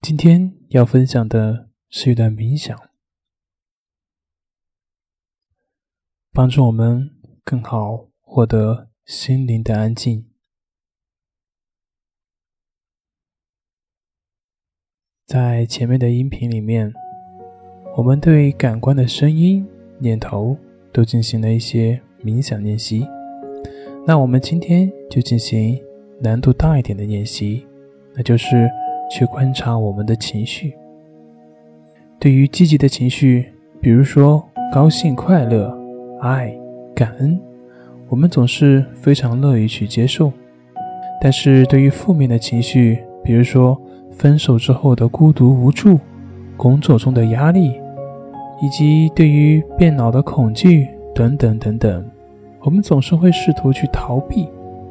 今天要分享的是一段冥想，帮助我们更好获得心灵的安静。在前面的音频里面，我们对感官的声音、念头都进行了一些冥想练习。那我们今天就进行难度大一点的练习，那就是。去观察我们的情绪。对于积极的情绪，比如说高兴、快乐、爱、感恩，我们总是非常乐于去接受；但是对于负面的情绪，比如说分手之后的孤独无助、工作中的压力，以及对于变老的恐惧等等等等，我们总是会试图去逃避，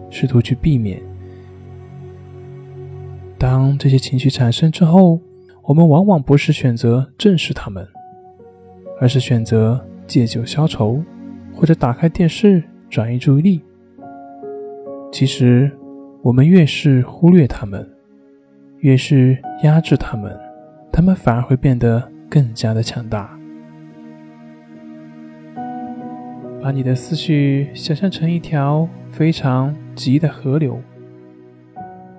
试图去避免。当这些情绪产生之后，我们往往不是选择正视他们，而是选择借酒消愁，或者打开电视转移注意力。其实，我们越是忽略他们，越是压制他们，他们反而会变得更加的强大。把你的思绪想象成一条非常急的河流，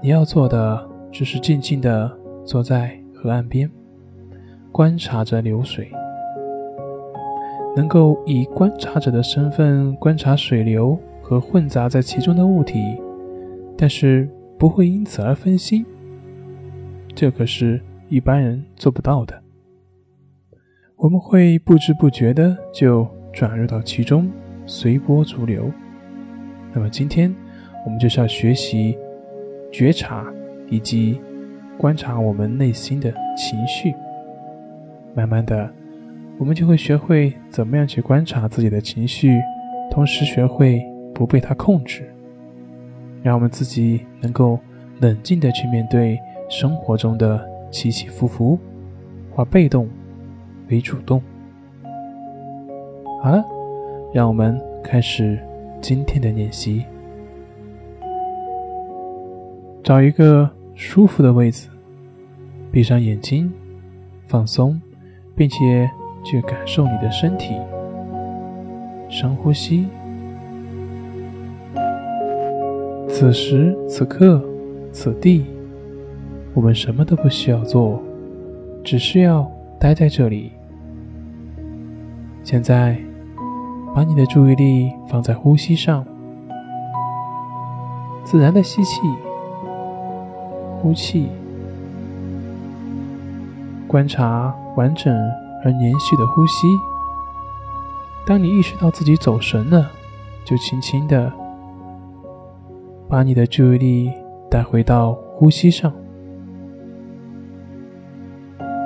你要做的。只是静静地坐在河岸边，观察着流水，能够以观察者的身份观察水流和混杂在其中的物体，但是不会因此而分心。这可是一般人做不到的。我们会不知不觉的就转入到其中，随波逐流。那么今天我们就是要学习觉察。以及观察我们内心的情绪，慢慢的，我们就会学会怎么样去观察自己的情绪，同时学会不被它控制，让我们自己能够冷静的去面对生活中的起起伏伏，化被动为主动。好了，让我们开始今天的练习，找一个。舒服的位置，闭上眼睛，放松，并且去感受你的身体。深呼吸。此时此刻，此地，我们什么都不需要做，只需要待在这里。现在，把你的注意力放在呼吸上，自然的吸气。呼气，观察完整而连续的呼吸。当你意识到自己走神了，就轻轻的把你的注意力带回到呼吸上，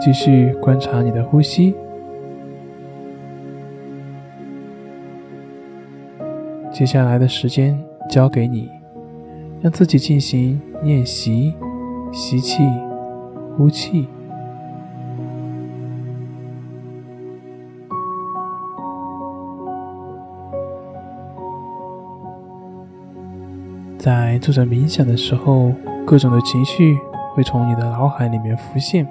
继续观察你的呼吸。接下来的时间交给你，让自己进行练习。吸气，呼气。在做着冥想的时候，各种的情绪会从你的脑海里面浮现，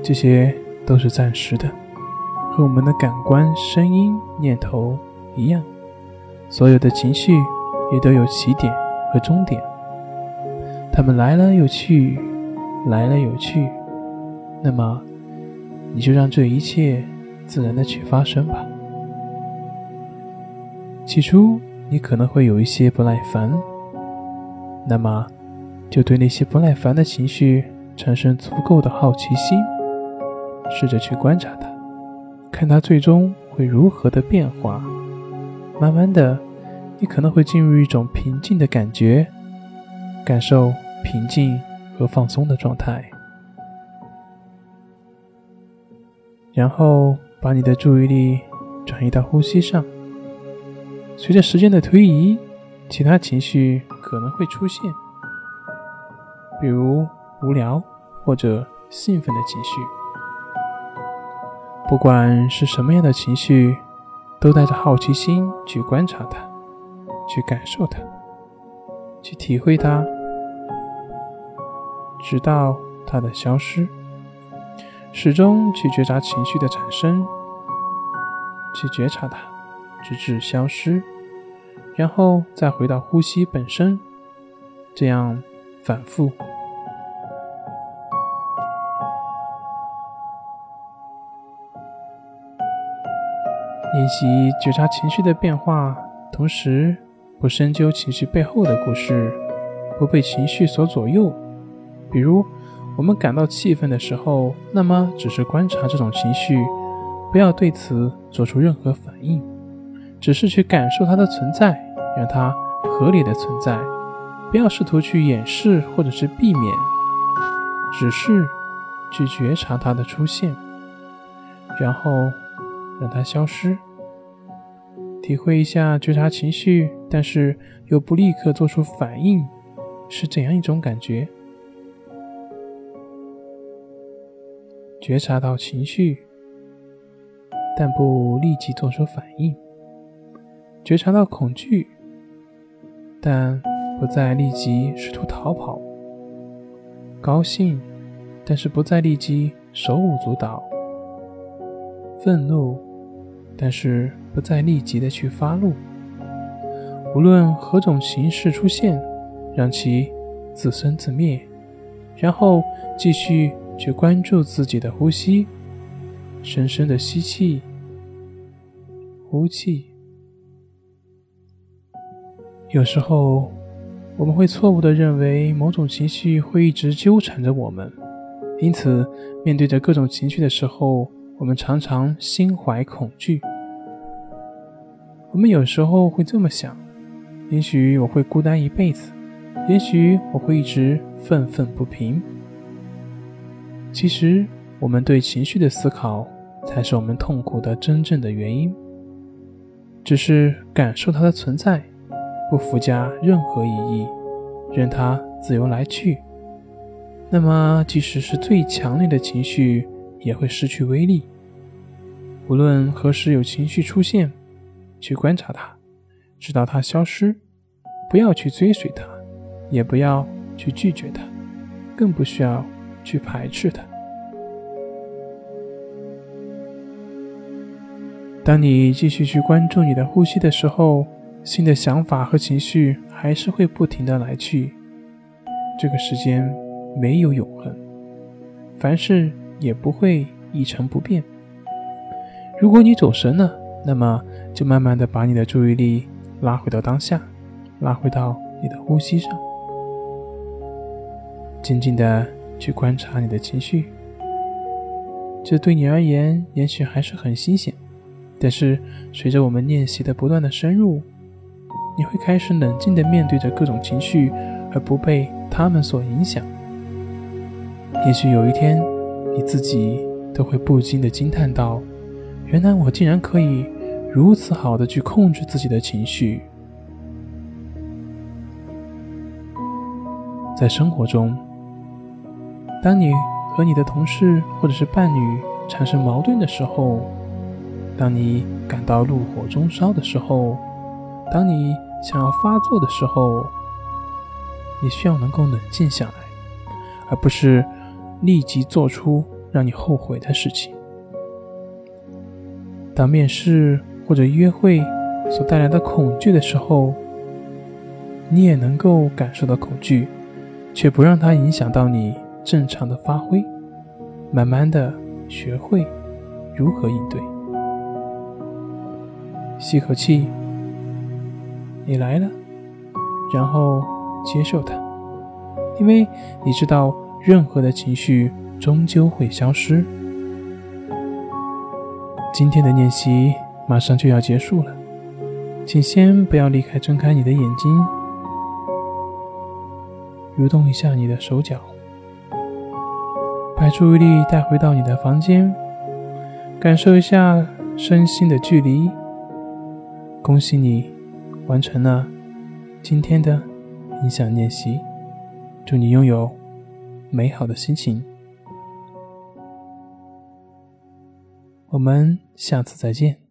这些都是暂时的，和我们的感官、声音、念头一样，所有的情绪也都有起点和终点。他们来了又去，来了又去，那么你就让这一切自然的去发生吧。起初你可能会有一些不耐烦，那么就对那些不耐烦的情绪产生足够的好奇心，试着去观察它，看它最终会如何的变化。慢慢的，你可能会进入一种平静的感觉，感受。平静和放松的状态，然后把你的注意力转移到呼吸上。随着时间的推移，其他情绪可能会出现，比如无聊或者兴奋的情绪。不管是什么样的情绪，都带着好奇心去观察它，去感受它，去体会它。直到它的消失，始终去觉察情绪的产生，去觉察它，直至消失，然后再回到呼吸本身，这样反复。练习觉察情绪的变化，同时不深究情绪背后的故事，不被情绪所左右。比如，我们感到气愤的时候，那么只是观察这种情绪，不要对此做出任何反应，只是去感受它的存在，让它合理的存在，不要试图去掩饰或者是避免，只是去觉察它的出现，然后。让它消失，体会一下觉察情绪，但是又不立刻做出反应，是怎样一种感觉？觉察到情绪，但不立即做出反应；觉察到恐惧，但不再立即试图逃跑；高兴，但是不再立即手舞足蹈；愤怒。但是不再立即的去发怒，无论何种形式出现，让其自生自灭，然后继续去关注自己的呼吸，深深的吸气，呼气。有时候我们会错误的认为某种情绪会一直纠缠着我们，因此面对着各种情绪的时候。我们常常心怀恐惧。我们有时候会这么想：也许我会孤单一辈子，也许我会一直愤愤不平。其实，我们对情绪的思考，才是我们痛苦的真正的原因。只是感受它的存在，不附加任何意义，任它自由来去。那么，即使是最强烈的情绪。也会失去威力。无论何时有情绪出现，去观察它，直到它消失。不要去追随它，也不要去拒绝它，更不需要去排斥它。当你继续去关注你的呼吸的时候，新的想法和情绪还是会不停的来去。这个时间没有永恒，凡事。也不会一成不变。如果你走神了，那么就慢慢的把你的注意力拉回到当下，拉回到你的呼吸上，静静的去观察你的情绪。这对你而言也许还是很新鲜，但是随着我们练习的不断的深入，你会开始冷静的面对着各种情绪，而不被他们所影响。也许有一天。你自己都会不禁的惊叹道：“原来我竟然可以如此好的去控制自己的情绪。”在生活中，当你和你的同事或者是伴侣产生矛盾的时候，当你感到怒火中烧的时候，当你想要发作的时候，你需要能够冷静下来，而不是。立即做出让你后悔的事情。当面试或者约会所带来的恐惧的时候，你也能够感受到恐惧，却不让它影响到你正常的发挥。慢慢的学会如何应对。吸口气，你来了，然后接受它，因为你知道。任何的情绪终究会消失。今天的练习马上就要结束了，请先不要离开，睁开你的眼睛，蠕动一下你的手脚，把注意力带回到你的房间，感受一下身心的距离。恭喜你完成了今天的冥想练习，祝你拥有。美好的心情，我们下次再见。